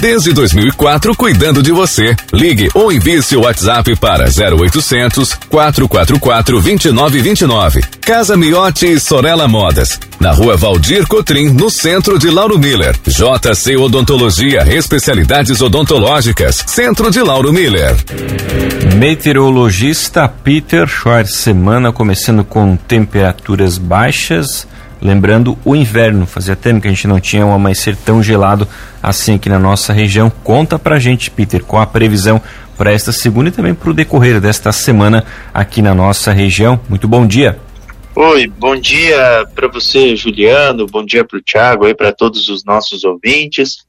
Desde 2004, cuidando de você. Ligue ou envie seu WhatsApp para 0800 444 2929. Casa Miotti e Sorella Modas. Na rua Valdir Cotrim, no centro de Lauro Miller. JC Odontologia, especialidades odontológicas. Centro de Lauro Miller. Meteorologista Peter Schwartz, semana começando com temperaturas baixas Lembrando o inverno, fazia tempo que a gente não tinha um amanhecer tão gelado assim aqui na nossa região. Conta pra gente, Peter, com a previsão para esta segunda e também para o decorrer desta semana aqui na nossa região. Muito bom dia. Oi, bom dia para você, Juliano, bom dia para o Thiago e para todos os nossos ouvintes.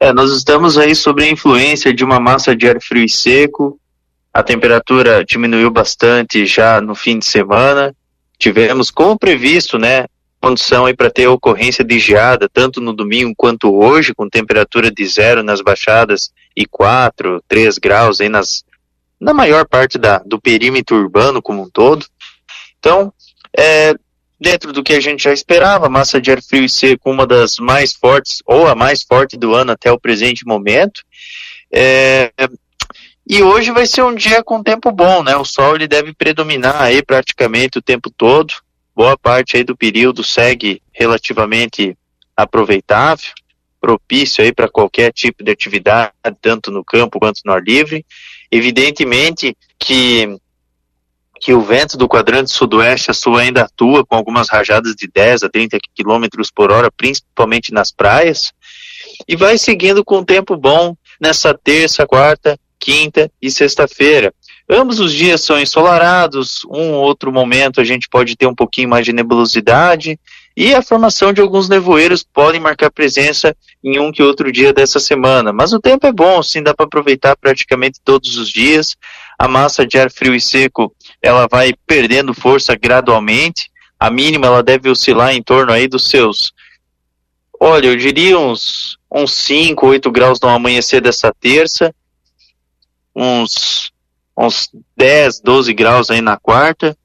É, nós estamos aí sob a influência de uma massa de ar frio e seco. A temperatura diminuiu bastante já no fim de semana tivemos, como previsto, né, condição aí para ter ocorrência de geada, tanto no domingo quanto hoje, com temperatura de zero nas baixadas e 4, 3 graus aí nas, na maior parte da, do perímetro urbano como um todo. Então, é, dentro do que a gente já esperava, massa de ar frio e seco, uma das mais fortes, ou a mais forte do ano até o presente momento. É, e hoje vai ser um dia com tempo bom, né? O sol ele deve predominar aí praticamente o tempo todo. Boa parte aí do período segue relativamente aproveitável, propício aí para qualquer tipo de atividade, tanto no campo quanto no ar livre. Evidentemente que que o vento do quadrante sudoeste a sul ainda atua com algumas rajadas de 10 a 30 km por hora, principalmente nas praias, e vai seguindo com tempo bom nessa terça, quarta quinta e sexta-feira. Ambos os dias são ensolarados, um ou outro momento a gente pode ter um pouquinho mais de nebulosidade e a formação de alguns nevoeiros podem marcar presença em um que outro dia dessa semana. Mas o tempo é bom, sim, dá para aproveitar praticamente todos os dias. A massa de ar frio e seco, ela vai perdendo força gradualmente. A mínima ela deve oscilar em torno aí dos seus Olha, eu diria uns, uns 5, 8 graus no amanhecer dessa terça uns, uns 10, 12 graus aí na quarta,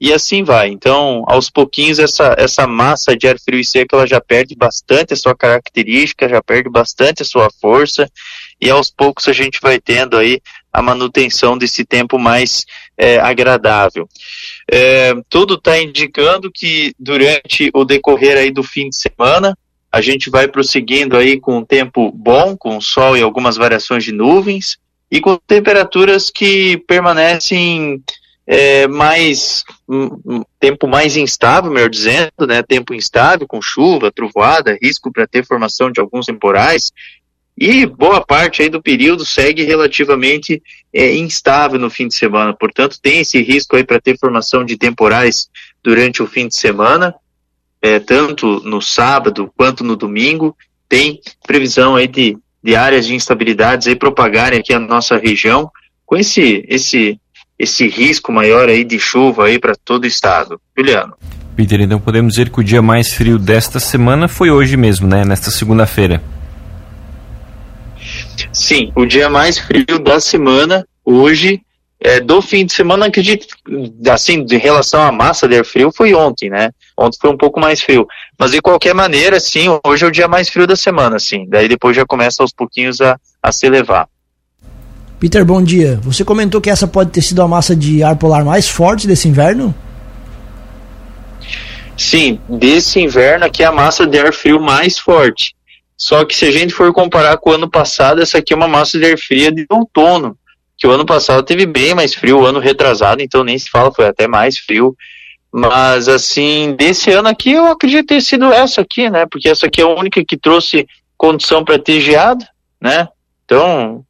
e assim vai. Então, aos pouquinhos, essa, essa massa de ar frio e seco, ela já perde bastante a sua característica, já perde bastante a sua força, e aos poucos a gente vai tendo aí a manutenção desse tempo mais é, agradável. É, tudo está indicando que durante o decorrer aí do fim de semana, a gente vai prosseguindo aí com um tempo bom, com sol e algumas variações de nuvens, e com temperaturas que permanecem é, mais um, um, tempo mais instável, melhor dizendo, né, tempo instável com chuva, trovoada, risco para ter formação de alguns temporais. E boa parte aí do período segue relativamente é, instável no fim de semana, portanto tem esse risco aí para ter formação de temporais durante o fim de semana, é, tanto no sábado quanto no domingo, tem previsão aí de de áreas de instabilidades aí propagarem aqui a nossa região com esse esse esse risco maior aí de chuva aí para todo o estado. Juliano. Peter, então podemos dizer que o dia mais frio desta semana foi hoje mesmo, né? Nesta segunda-feira. Sim, o dia mais frio da semana hoje é, do fim de semana, acredito, assim, de relação à massa de ar frio, foi ontem, né? Ontem foi um pouco mais frio. Mas de qualquer maneira, sim, hoje é o dia mais frio da semana, sim. Daí depois já começa aos pouquinhos a, a se elevar. Peter, bom dia. Você comentou que essa pode ter sido a massa de ar polar mais forte desse inverno? Sim, desse inverno aqui é a massa de ar frio mais forte. Só que se a gente for comparar com o ano passado, essa aqui é uma massa de ar fria de outono que o ano passado teve bem mais frio, o ano retrasado, então nem se fala, foi até mais frio. Mas assim, desse ano aqui eu acredito ter sido essa aqui, né? Porque essa aqui é a única que trouxe condição para ter geada, né? Então,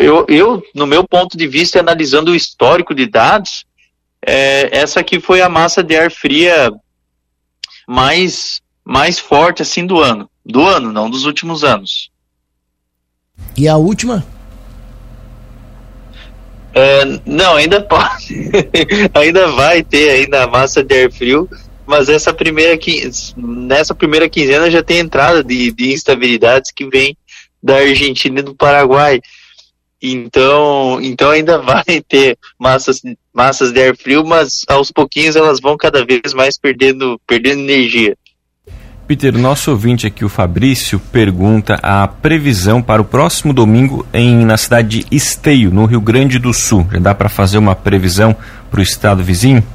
eu, eu, no meu ponto de vista, analisando o histórico de dados, é, essa aqui foi a massa de ar fria mais, mais forte assim do ano. Do ano, não dos últimos anos. E a última? Uh, não, ainda pode. ainda vai ter ainda a massa de ar frio, mas essa primeira nessa primeira quinzena já tem entrada de, de instabilidades que vem da Argentina e do Paraguai. Então, então ainda vai ter massas, massas de ar frio, mas aos pouquinhos elas vão cada vez mais perdendo, perdendo energia. Peter, nosso ouvinte aqui, o Fabrício, pergunta a previsão para o próximo domingo em, na cidade de Esteio, no Rio Grande do Sul. Já dá para fazer uma previsão para o estado vizinho?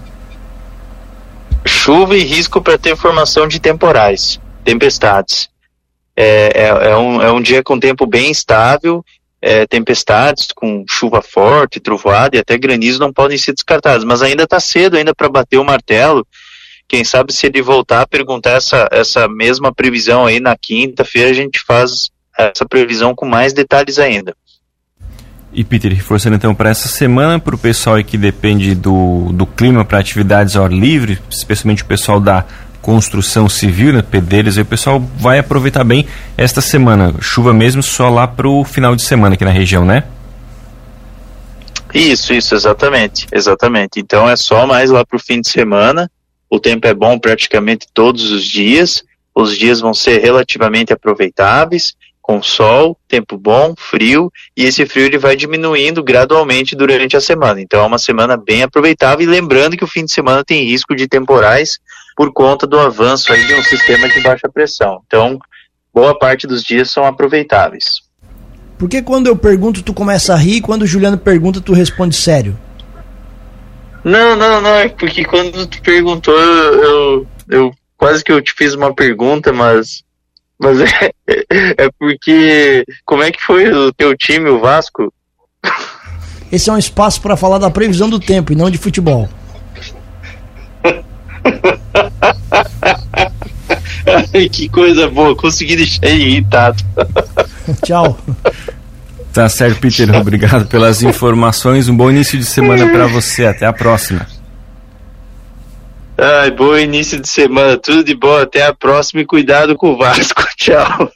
Chuva e risco para ter formação de temporais, tempestades. É, é, é, um, é um dia com tempo bem estável, é, tempestades com chuva forte, trovoada e até granizo não podem ser descartados, mas ainda está cedo ainda para bater o martelo quem sabe se ele voltar a perguntar essa, essa mesma previsão aí na quinta-feira, a gente faz essa previsão com mais detalhes ainda. E Peter, reforçando então para essa semana, para o pessoal que depende do, do clima para atividades ao ar livre, especialmente o pessoal da construção civil, né, pedreiros, o pessoal vai aproveitar bem esta semana. Chuva mesmo só lá para o final de semana aqui na região, né? Isso, isso, exatamente, exatamente. Então é só mais lá para o fim de semana o tempo é bom praticamente todos os dias, os dias vão ser relativamente aproveitáveis, com sol, tempo bom, frio, e esse frio ele vai diminuindo gradualmente durante a semana. Então é uma semana bem aproveitável, e lembrando que o fim de semana tem risco de temporais por conta do avanço aí de um sistema de baixa pressão. Então, boa parte dos dias são aproveitáveis. Por que quando eu pergunto tu começa a rir, quando o Juliano pergunta tu responde sério? Não, não, não, é porque quando tu perguntou, eu, eu quase que eu te fiz uma pergunta, mas. Mas é, é porque. Como é que foi o teu time, o Vasco? Esse é um espaço para falar da previsão do tempo e não de futebol. Que coisa boa, consegui deixar ele irritado. Tchau. Tá certo, Peter. Obrigado pelas informações. Um bom início de semana para você. Até a próxima. Ai, bom início de semana. Tudo de bom. Até a próxima e cuidado com o Vasco. Tchau.